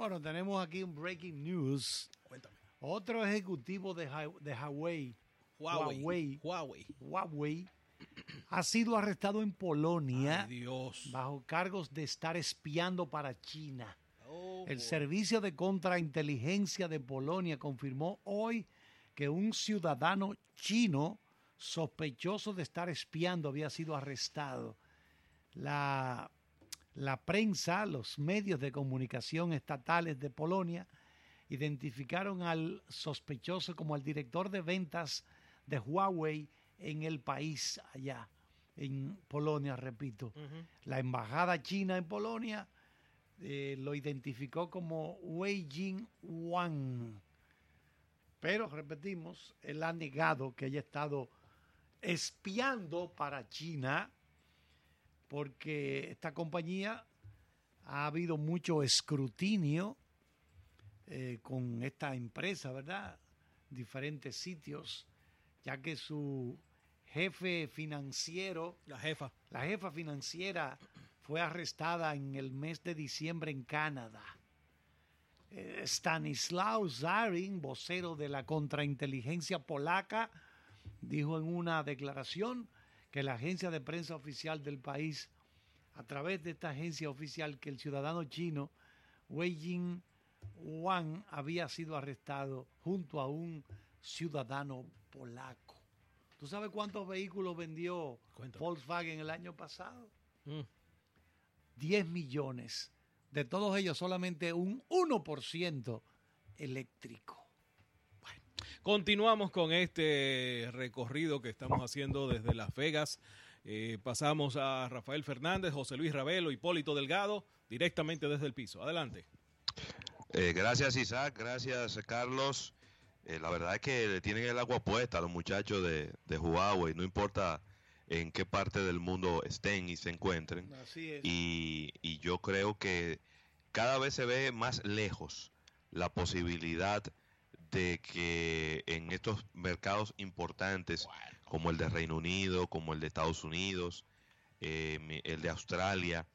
Bueno, tenemos aquí un breaking news. Cuéntame. Otro ejecutivo de, Huawei, Huawei. Huawei. Huawei. Huawei, ha sido arrestado en Polonia Ay, Dios. bajo cargos de estar espiando para China. Oh, El boy. Servicio de Contrainteligencia de Polonia confirmó hoy que un ciudadano chino sospechoso de estar espiando había sido arrestado. La, la prensa, los medios de comunicación estatales de Polonia identificaron al sospechoso como el director de ventas de Huawei en el país allá, en Polonia, repito. La embajada china en Polonia eh, lo identificó como Wei Jin Wang. Pero, repetimos, él ha negado que haya estado espiando para China porque esta compañía ha habido mucho escrutinio eh, con esta empresa, ¿verdad? Diferentes sitios, ya que su jefe financiero La jefa. la jefa financiera fue arrestada en el mes de diciembre en Canadá. Eh, Stanislaw Zarin, vocero de la contrainteligencia polaca, dijo en una declaración que la agencia de prensa oficial del país, a través de esta agencia oficial, que el ciudadano chino Wei Jin Wang había sido arrestado junto a un ciudadano polaco. ¿Tú sabes cuántos vehículos vendió Cuéntame. Volkswagen el año pasado? Mm. 10 millones. De todos ellos, solamente un 1% eléctrico. Continuamos con este recorrido que estamos haciendo desde Las Vegas. Eh, pasamos a Rafael Fernández, José Luis Ravelo, Hipólito Delgado, directamente desde el piso. Adelante. Eh, gracias Isaac, gracias Carlos. Eh, la verdad es que le tienen el agua puesta a los muchachos de, de Huawei, no importa en qué parte del mundo estén y se encuentren. Así es. Y, y yo creo que cada vez se ve más lejos la posibilidad de que en estos mercados importantes como el de Reino Unido, como el de Estados Unidos, eh, el de Australia,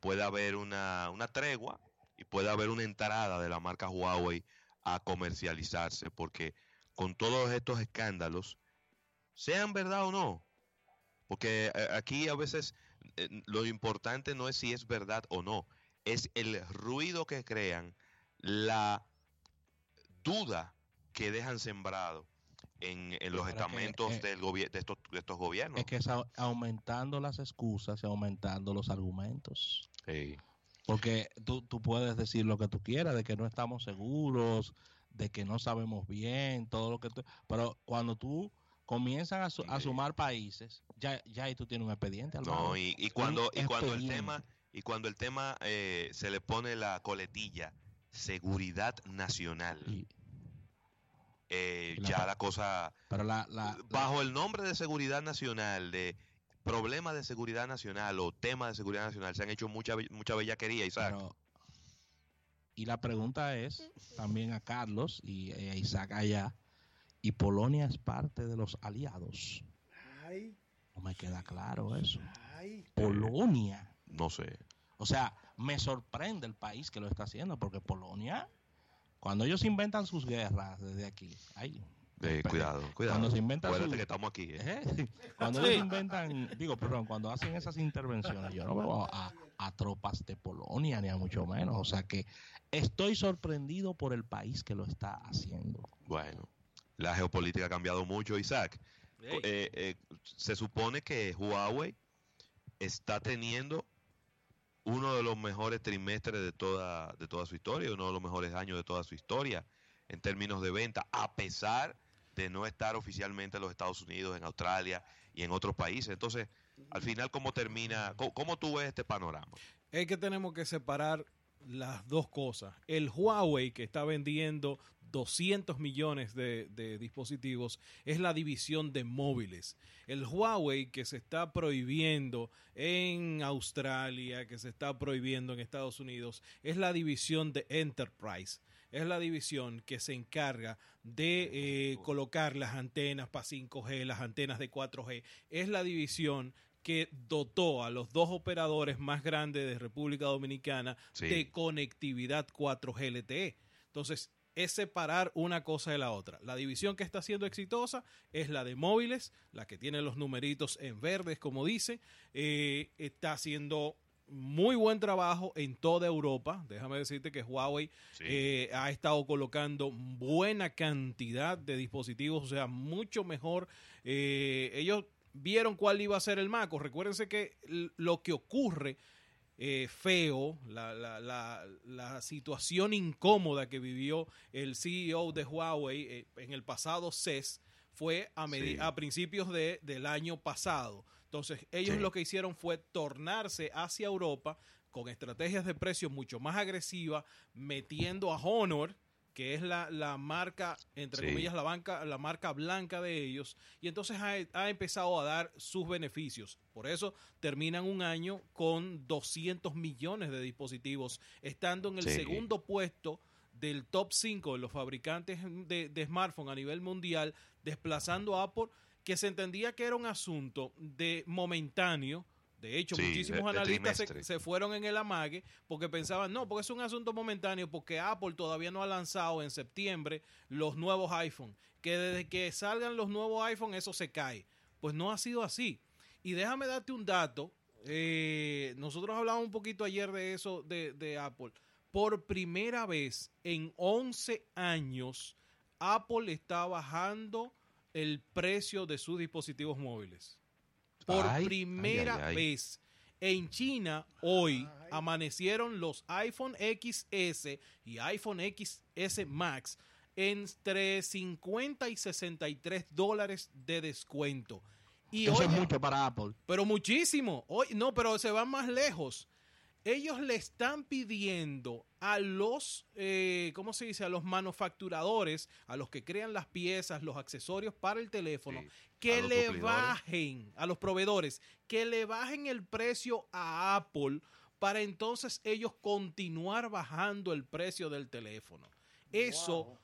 pueda haber una, una tregua y pueda haber una entrada de la marca Huawei a comercializarse, porque con todos estos escándalos, sean verdad o no, porque eh, aquí a veces eh, lo importante no es si es verdad o no, es el ruido que crean, la duda que dejan sembrado en, en los Pero que, estamentos eh, del de, estos, de estos gobiernos. Es que es au- aumentando las excusas y aumentando los argumentos. Sí. Porque tú, tú puedes decir lo que tú quieras, de que no estamos seguros, de que no sabemos bien, todo lo que tú... Pero cuando tú comienzan a, su- a Sí. sumar países, ya, ya ahí tú tienes un expediente. al No, y, y cuando, y cuando el tema, y cuando el tema eh, se le pone la coletilla, seguridad nacional, Y- eh, la ya la cosa, pero la, la- bajo el nombre de seguridad nacional, de problema de seguridad nacional o tema de seguridad nacional, se han hecho mucha, mucha bellaquería, Isaac. pero- y la pregunta es también a Carlos y a Isaac allá, ¿y Polonia es parte de los aliados? Ay, No me queda claro eso. ay. Polonia. no sé. O sea, me sorprende el país que lo está haciendo, porque Polonia, cuando ellos inventan sus guerras desde aquí, ay, Eh, espera, cuidado, cuidado. Cuando se inventan Acuérdate su- que estamos aquí. ¿eh? ¿eh? cuando Sí. ellos inventan, digo, perdón, cuando hacen esas intervenciones, yo no veo a, a tropas de Polonia, ni a mucho menos. O sea que estoy sorprendido por el país que lo está haciendo. Bueno, la geopolítica ha cambiado mucho, Isaac. Eh, eh, se supone que Huawei está teniendo uno de los mejores trimestres de toda, de toda su historia, uno de los mejores años de toda su historia en términos de venta, a pesar de no estar oficialmente en los Estados Unidos, en Australia y en otros países. Entonces, al final, ¿cómo termina? ¿Cómo, cómo tú ves este panorama? Es que tenemos que separar las dos cosas. El Huawei que está vendiendo 200 millones de, de dispositivos es la división de móviles. El Huawei que se está prohibiendo en Australia, que se está prohibiendo en Estados Unidos, es la división de Enterprise. Es la división que se encarga de eh, colocar las antenas para 5G, las antenas de 4G. Es la división que dotó a los dos operadores más grandes de República Dominicana Sí. de conectividad 4G LTE. Entonces, es separar una cosa de la otra. La división que está siendo exitosa es la de móviles, la que tiene los numeritos en verdes, como dice. Eh, está haciendo muy buen trabajo en toda Europa. Déjame decirte que Huawei Sí. eh, ha estado colocando buena cantidad de dispositivos, o sea, mucho mejor. Eh, ellos vieron cuál iba a ser el maco. Recuérdense que lo que ocurre eh, feo, la, la- la- la situación incómoda que vivió el CEO de Huawei eh, en el pasado CES fue a, Sí. a principios de, del año pasado. Entonces, ellos Sí. lo que hicieron fue tornarse hacia Europa con estrategias de precios mucho más agresivas, metiendo a Honor, que es la, la marca, entre Sí. comillas, la, banca, la marca blanca de ellos, y entonces ha, ha empezado a dar sus beneficios. Por eso terminan un año con 200 millones de dispositivos, estando en el Sí. segundo puesto del top 5 de los fabricantes de, de smartphone a nivel mundial, desplazando a Apple, que se entendía que era un asunto de momentáneo. De hecho, Sí, muchísimos de- de analistas se, fueron en el amague porque pensaban, no, porque es un asunto momentáneo, porque Apple todavía no ha lanzado en septiembre los nuevos iPhone, que desde que salgan los nuevos iPhone eso se cae. Pues no ha sido así. Y déjame darte un dato. eh, nosotros hablamos un poquito ayer de eso de, de Apple. Por primera vez en 11 años, Apple está bajando el precio de sus dispositivos móviles. Por Ay, primera ay, ay, ay. vez. En China, hoy amanecieron los iPhone XS y iPhone XS Max entre 50 y 63 dólares de descuento. Y Eso oye, es mucho para Apple. pero muchísimo. Hoy, no, pero se van más lejos. Ellos le están pidiendo a los, eh, ¿cómo se dice? A los manufacturadores, a los que crean las piezas, los accesorios para el teléfono, Sí, que le bajen, a los proveedores, que le bajen el precio a Apple para entonces ellos continuar bajando el precio del teléfono. Eso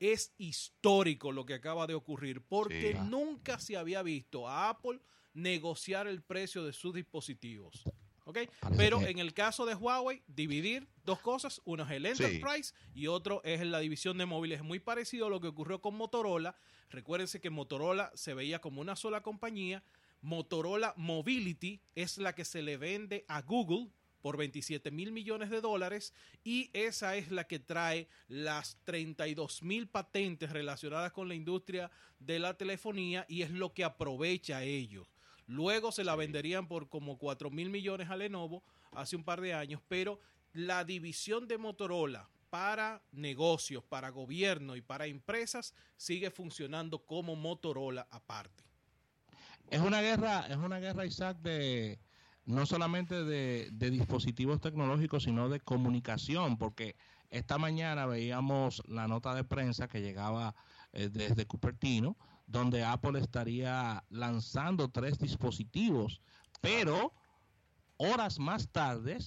es histórico lo que acaba de ocurrir, porque Sí. nunca se había visto a Apple negociar el precio de sus dispositivos. ¿Ok? Parece Pero que- en el caso de Huawei, dividir dos cosas, uno es el Sí. Enterprise y otro es la división de móviles. Es muy parecido a lo que ocurrió con Motorola. Recuérdense que Motorola se veía como una sola compañía. Motorola Mobility es la que se le vende a Google por 27 mil millones de dólares y esa es la que trae las 32 mil patentes relacionadas con la industria de la telefonía y es lo que aprovecha ellos. Luego se la venderían por como 4 mil millones a Lenovo hace un par de años, pero la división de Motorola para negocios, para gobierno y para empresas sigue funcionando como Motorola aparte. Es una guerra, es una guerra, Isaac, de no solamente de, de dispositivos tecnológicos, sino de comunicación, porque esta mañana veíamos la nota de prensa que llegaba eh, desde Cupertino, donde Apple estaría lanzando tres dispositivos, pero horas más tarde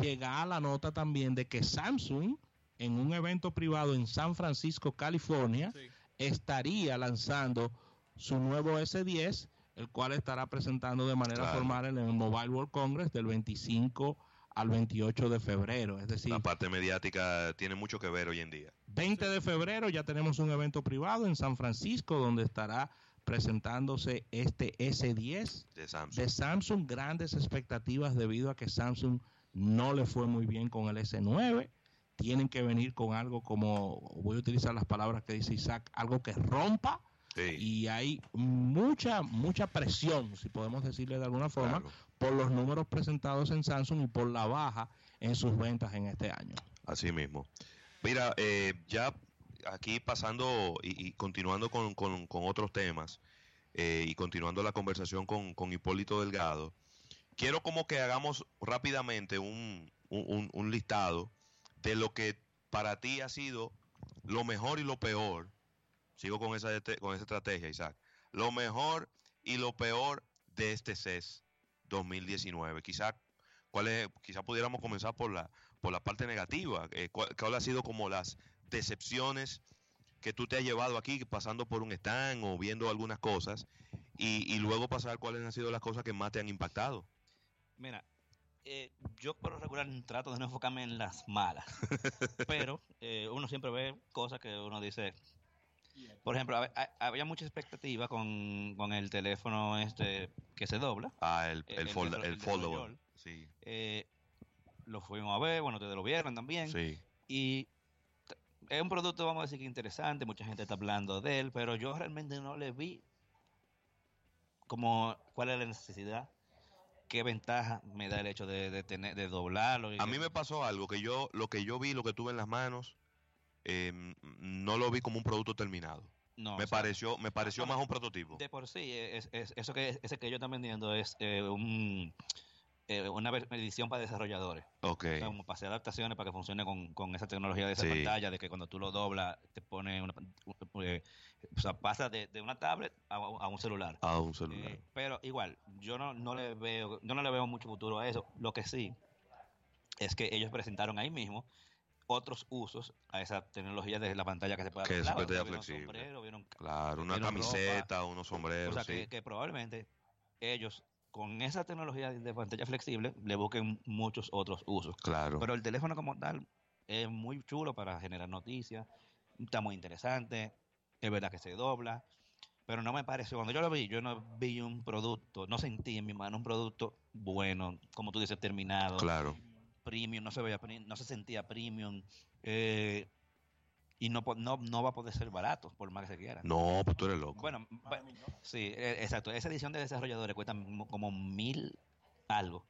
llega la nota también de que Samsung, en un evento privado en San Francisco, California, estaría lanzando su nuevo S10, el cual estará presentando de manera Claro. formal en el Mobile World Congress del 25 al 28 de febrero. Es decir, La parte mediática tiene mucho que ver hoy en día. 20 de febrero ya tenemos un evento privado en San Francisco donde estará presentándose este S10 De Samsung. de Samsung. Grandes expectativas debido a que Samsung no le fue muy bien con el S9. Tienen que venir con algo como, voy a utilizar las palabras que dice Isaac, algo que rompa Sí, y hay mucha mucha presión, si podemos decirle de alguna forma, claro. por los números presentados en Samsung y por la baja en sus ventas en este año. Así mismo. Mira, eh, ya aquí pasando y, y continuando con, con- con otros temas eh, y continuando la conversación con, con Hipólito Delgado, quiero como que hagamos rápidamente un, un- un- un listado de lo que para ti ha sido lo mejor y lo peor. Sigo con esa, con esa estrategia, Isaac. Lo mejor y lo peor de este CES 2019. Quizá, ¿cuál es, quizá pudiéramos comenzar por la, por la parte negativa. Eh, ¿cuál, cuál ha sido como las decepciones que tú te has llevado aquí pasando por un stand o viendo algunas cosas? y, y luego pasar cuáles han sido las cosas que más te han impactado. Mira, eh, yo por lo regular trato de no enfocarme en las malas, pero eh, uno siempre ve cosas que uno dice. Por ejemplo, hab- ha- había mucha expectativa con, con el teléfono este que se dobla. Ah, el, El- el, foldable. Sí, Eh, lo fuimos a ver, bueno, ustedes lo vieron también. sí. Y es un producto, vamos a decir que interesante, mucha gente está hablando de él, pero yo realmente no le vi como cuál es la necesidad, qué ventaja me da el hecho de, de tener, de doblarlo. y A mí me pasó algo que yo, lo que yo vi, lo que tuve en las manos, em, no lo vi como un producto terminado. no, me o sea, pareció, me pareció no, más un prototipo. De por sí, es, es- eso que ese que ellos están vendiendo es eh, un, eh, una edición para desarrolladores. Ok. O sea, como para hacer adaptaciones para que funcione con, con esa tecnología de esa Sí. pantalla, de que cuando tú lo doblas, te pone una. eh, o sea, pasa de, de una tablet a, a un celular. A un celular. Pero igual, yo no, no le veo, yo no le veo mucho futuro a eso. Lo que sí es que ellos presentaron ahí mismo otros usos a esa tecnología de la pantalla que se puede Que es doblar. pantalla flexible. sombrero, vieron claro, una camiseta, unos o sombreros, sea, sí. que, que probablemente ellos con esa tecnología de pantalla flexible le busquen muchos otros usos. Claro. Pero el teléfono como tal es muy chulo para generar noticias, está muy interesante, es verdad que se dobla, pero no me pareció, cuando yo lo vi, yo no vi un producto, no sentí en mi mano un producto bueno, como tú dices, terminado, Claro. Premium, no se veía, no se sentía premium, eh, y no, no, no va a poder ser barato, por más que se quiera. No, pues tú eres loco. Bueno, sí, e- exacto. Esa edición de desarrolladores cuesta mo- como mil algo.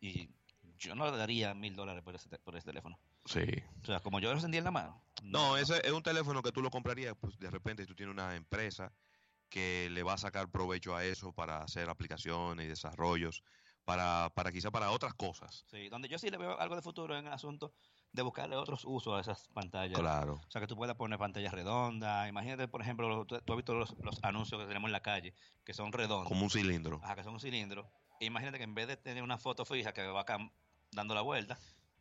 Y yo no le daría mil dólares por ese, por ese teléfono. sí. O sea, como yo lo sentí en la mano. No, ese es un teléfono que tú lo comprarías, pues de repente si tú tienes una empresa que le va a sacar provecho a eso para hacer aplicaciones y desarrollos, para, para quizá para otras cosas. Sí, donde yo sí le veo algo de futuro en el asunto de buscarle otros usos a esas pantallas. Claro. O sea, que tú puedas poner pantallas redondas. Imagínate, por ejemplo, tú, tú has visto los, los anuncios que tenemos en la calle, que son redondos. Como un cilindro. Ajá, que son un cilindro. Imagínate que en vez de tener una foto fija que va acá dando la vuelta,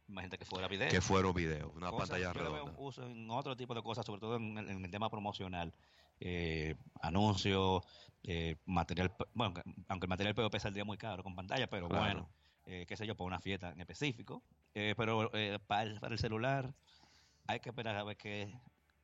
imagínate que fuera video. Que fueron videos, una cosas- pantalla yo le veo redonda. uso en otro tipo de cosas, sobre todo en, el- en el tema promocional. Eh, anuncios, eh, material, bueno, que- aunque el material PVP saldría muy caro con pantalla, pero Claro. bueno, eh, qué sé yo, para una fiesta en específico. Eh, pero para, el, para el celular hay que esperar a ver qué,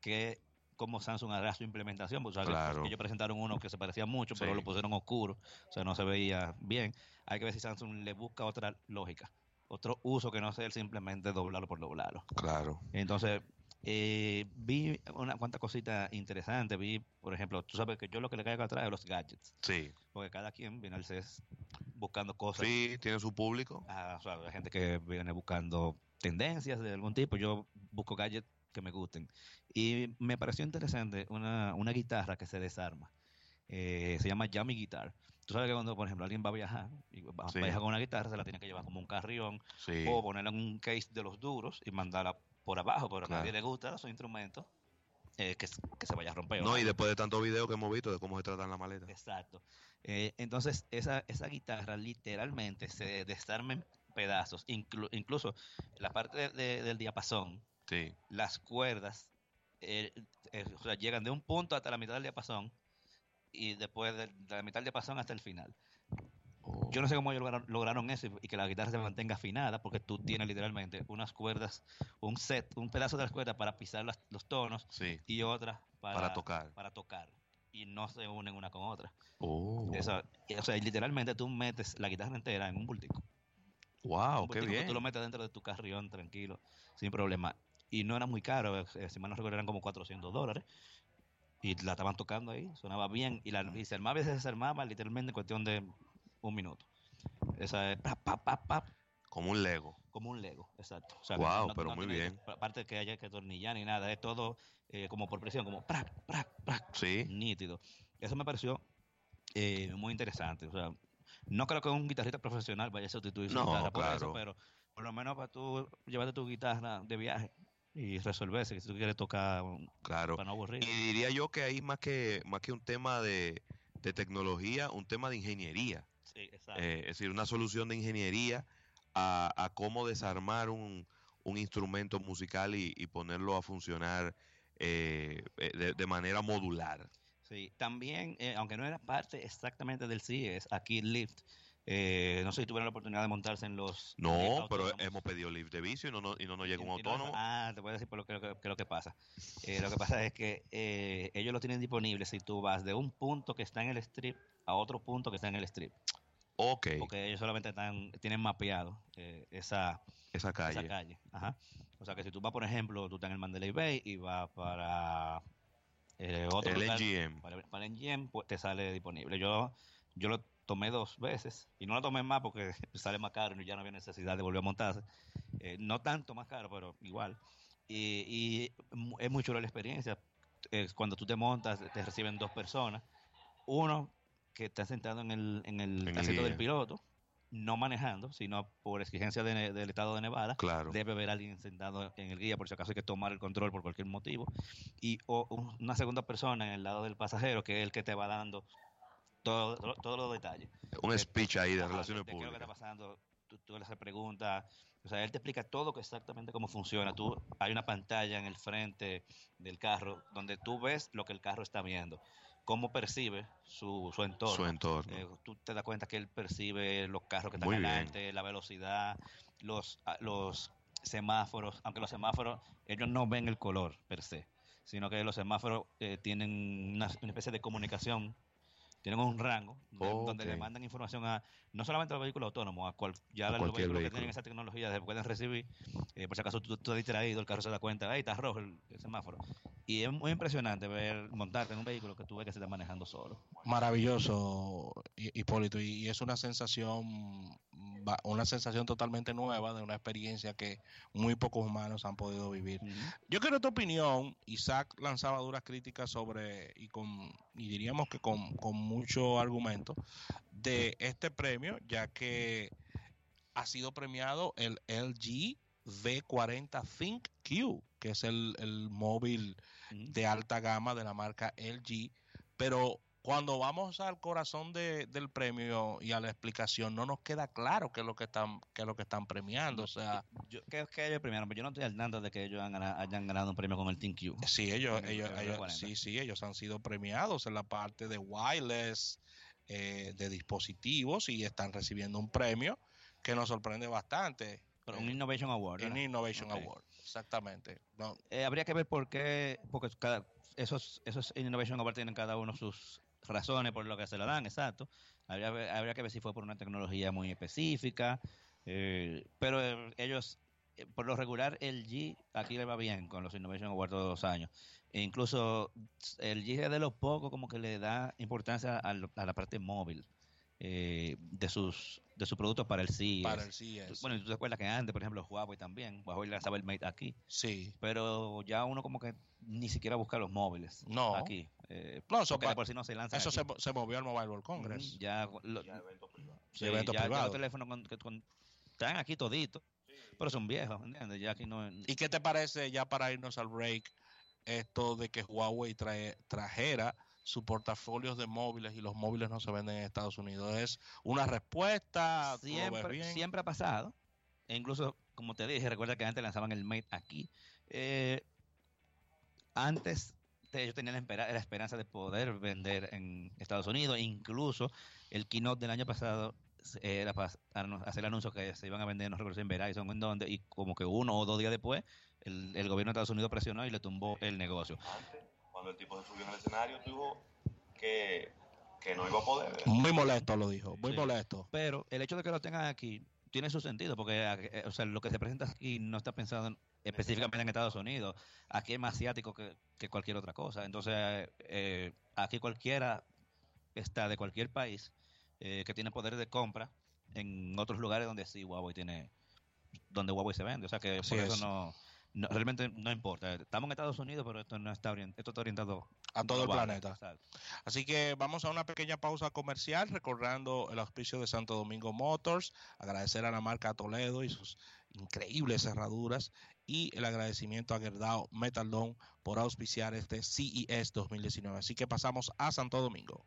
qué, cómo Samsung hará su implementación, porque Claro. ellos presentaron uno que se parecía mucho, pero Sí. lo pusieron oscuro, o sea, no se veía bien. Hay que ver si Samsung le busca otra lógica, otro uso que no sea simplemente doblarlo por doblarlo. Claro. Entonces, eh, vi una cuantas cositas interesantes. Vi, por ejemplo, tú sabes que yo lo que le caigo atrás es los gadgets. Sí. Porque cada quien viene al CES buscando cosas. Sí, tiene su público. Ah, o sea, hay gente que viene buscando tendencias de algún tipo. Yo busco gadgets que me gusten. Y me pareció interesante una, una guitarra que se desarma. Eh, se llama Yummy Guitar. Tú sabes que cuando, por ejemplo, alguien va a viajar y va, Sí. viaja con una guitarra, se la tiene que llevar como un carrión Sí. o ponerla en un case de los duros y mandarla por abajo, pero Claro. a nadie le gusta su instrumento eh, que, se vaya a romper. No, y después de tantos videos que hemos visto de cómo se tratan la maleta. Exacto. Eh, entonces, esa, esa guitarra literalmente se desarma en pedazos, inclu- incluso la parte de- de- del diapasón, Sí. las cuerdas, eh, eh, o sea, llegan de un punto hasta la mitad del diapasón y después de, de la mitad del diapasón hasta el final. Oh. Yo no sé cómo ellos lograron, lograron eso y, y que la guitarra se mantenga afinada, porque tú tienes literalmente unas cuerdas, un set, un pedazo de las cuerdas para pisar las- los tonos Sí. y otra para, Para tocar. para tocar. Y no se unen una con otra. Oh. Eso, o sea, literalmente tú metes la guitarra entera en un bultico. Wow, Un qué bultico que bien. Tú lo metes dentro de tu carrión tranquilo, sin problema. Y no era muy caro, eh, si mal no recuerdo eran como 400 dólares. Y la estaban tocando ahí, sonaba bien. Y, la, y se armaba y se desarmaba literalmente en cuestión de un minuto. Esa es pa, pa, pa, pa, Como un Lego. como un Lego, exacto. O sea, Guau, pero muy bien. Aparte que haya que atornillar ni nada, es todo eh, como por presión, como prac, prac, prac, Sí. nítido. Eso me pareció eh, muy interesante. O sea, no creo que un guitarrista profesional vaya a sustituir su No, guitarra por claro. eso, pero por lo menos para tú llevarte tu guitarra de viaje y resolverse, que si tú quieres tocar Claro. para no aburrir. Y diría yo que ahí más que, más que un tema de, de tecnología, un tema de ingeniería. Sí, exacto. Eh, es decir, una solución de ingeniería a, a cómo desarmar un, un instrumento musical y, y ponerlo a funcionar eh, eh, de, de manera modular. Sí, también, eh, aunque no era parte exactamente del CES, aquí Lyft, eh, no sé si tuvieron la oportunidad de montarse en los... No, pero hemos pedido lift de vicio y no, no- y no nos llega un no- autónomo. ah, te voy a decir por lo que, lo que- que lo que pasa. Eh, lo que pasa es que eh, ellos lo tienen disponible si tú vas de un punto que está en el strip a otro punto que está en el strip. ok, Porque ellos solamente están, tienen mapeado eh, esa, esa calle. esa calle. Ajá. O sea que si tú vas, por ejemplo, tú estás en el Mandalay Bay y vas para eh, otro El lugar, NGM. para, para el NGM, pues te sale disponible. Yo, yo lo tomé dos veces y no lo tomé más porque sale más caro y ya no había necesidad de volver a montarse. Eh, no tanto más caro, pero igual. Y, es muy chulo la experiencia. Eh, cuando tú te montas, te reciben dos personas. Uno que está sentado en el, en el En el asiento del piloto, no manejando, sino por exigencia de- del estado de Nevada Claro. debe haber alguien sentado en el guía por si acaso hay que tomar el control por cualquier motivo y o un- una segunda persona en el lado del pasajero que es el que te va dando todo- todo- todos los detalles Un speech ahí de relaciones de qué es lo que está públicas. pasando tú, tú le haces preguntas o sea él te explica todo exactamente cómo funciona tú hay una pantalla en el frente del carro donde tú ves lo que el carro está viendo cómo percibe su, su entorno Su entorno. eh, tú te das cuenta que él percibe los carros que están adelante, la velocidad, los, ah, los semáforos, aunque los semáforos, ellos no ven el color per se, sino que los semáforos eh, tienen una, una especie de comunicación, tienen un rango de- donde le mandan información a no solamente a los vehículos autónomos, a cual, ya A los vehículos que tienen esa tecnología se pueden recibir, eh, por si acaso tú, estás distraído, el carro se da cuenta, ahí está rojo el, el semáforo. Y es muy impresionante ver montarte en un vehículo que tú ves que se está manejando solo. Maravilloso, Hi- Hipólito, y, es una sensación, una sensación totalmente nueva de una experiencia que muy pocos humanos han podido vivir. Yo quiero tu opinión. Isaac lanzaba duras críticas sobre, y con y diríamos que con, con mucho argumento, de este premio, ya que ha sido premiado el LG V40 Think Q, que es el, el móvil Ujú. de alta gama de la marca LG, pero cuando vamos al corazón de- del premio y a la explicación, no nos queda claro qué es lo que están, qué es lo que están premiando. O sea, Yo, que, que ellos premiaron, pero yo no estoy al tanto de que ellos han hayan ganado un premio con el Team Q. Sí, ellos, el ellos, Toyota ellos- 40. sí, sí, ellos han sido premiados en la parte de wireless, eh, de dispositivos y están recibiendo un premio que nos sorprende bastante. Pero un Innovation Award. ¿verdad? Innovation. Award, exactamente. No, Eh, habría que ver por qué, porque cada, esos, esos Innovation Award tienen cada uno sus razones por lo que se lo dan, exacto. Habría, habría que ver si fue por una tecnología muy específica, eh, pero eh, ellos, por lo regular, el G aquí le va bien con los Innovation Awards todos los años. E incluso el G es de los pocos como que le da importancia a, lo- a la parte móvil eh, de sus de sus productos para el CES. para el CES. Bueno, y tú te acuerdas que antes, por ejemplo, Huawei también, Huawei lanzaba el Mate aquí, sí. pero ya uno como que ni siquiera busca los móviles No. aquí. eh, No, eso, pa- por sí no se lanzan eso aquí. se, mo- se movió al Mobile World Congress. Ujú, Ya, lo- sí, evento ya- ya privado. los teléfonos con- con- están aquí toditos, pero son viejos, ¿entiendes? Ya aquí no... ¿Y qué te parece, ya para irnos al break, esto de que Huawei trae, trajera su portafolio de móviles y los móviles no se venden en Estados Unidos? ¿Es una respuesta? ¿Tú lo ves siempre, siempre ha pasado. E incluso, como te dije, recuerda que antes lanzaban el Mate aquí. Eh, antes ellos tenían la, espera- la esperanza de poder vender en Estados Unidos. Incluso el keynote del año pasado era para hacer el anuncio que se iban a vender, no recuerdo si en Verizon en dónde, y como que uno o dos días después, el, el gobierno de Estados Unidos presionó y le tumbó el negocio. Antes, cuando el tipo se subió en el escenario, dijo que, que no iba a poder. Muy molesto lo dijo, muy Sí. molesto. Pero el hecho de que lo tengan aquí tiene su sentido, porque eh, o sea, lo que se presenta aquí no está pensado en- específicamente en Estados Unidos. Aquí es más asiático que, que cualquier otra cosa. Entonces, eh, aquí cualquiera está de cualquier país eh, que tiene poder de compra en otros lugares donde sí Huawei tiene, donde Huawei se vende. O sea que Así por eso es. no, no- realmente no importa. Estamos en Estados Unidos, pero esto no está orien- esto está orientado A todo el planeta. Así que vamos a una pequeña pausa comercial, recordando el auspicio de Santo Domingo Motors, agradecer a la marca Toledo y sus increíbles cerraduras y el agradecimiento a Gerdao Metaldón por auspiciar este CES 2019. Así que pasamos a Santo Domingo.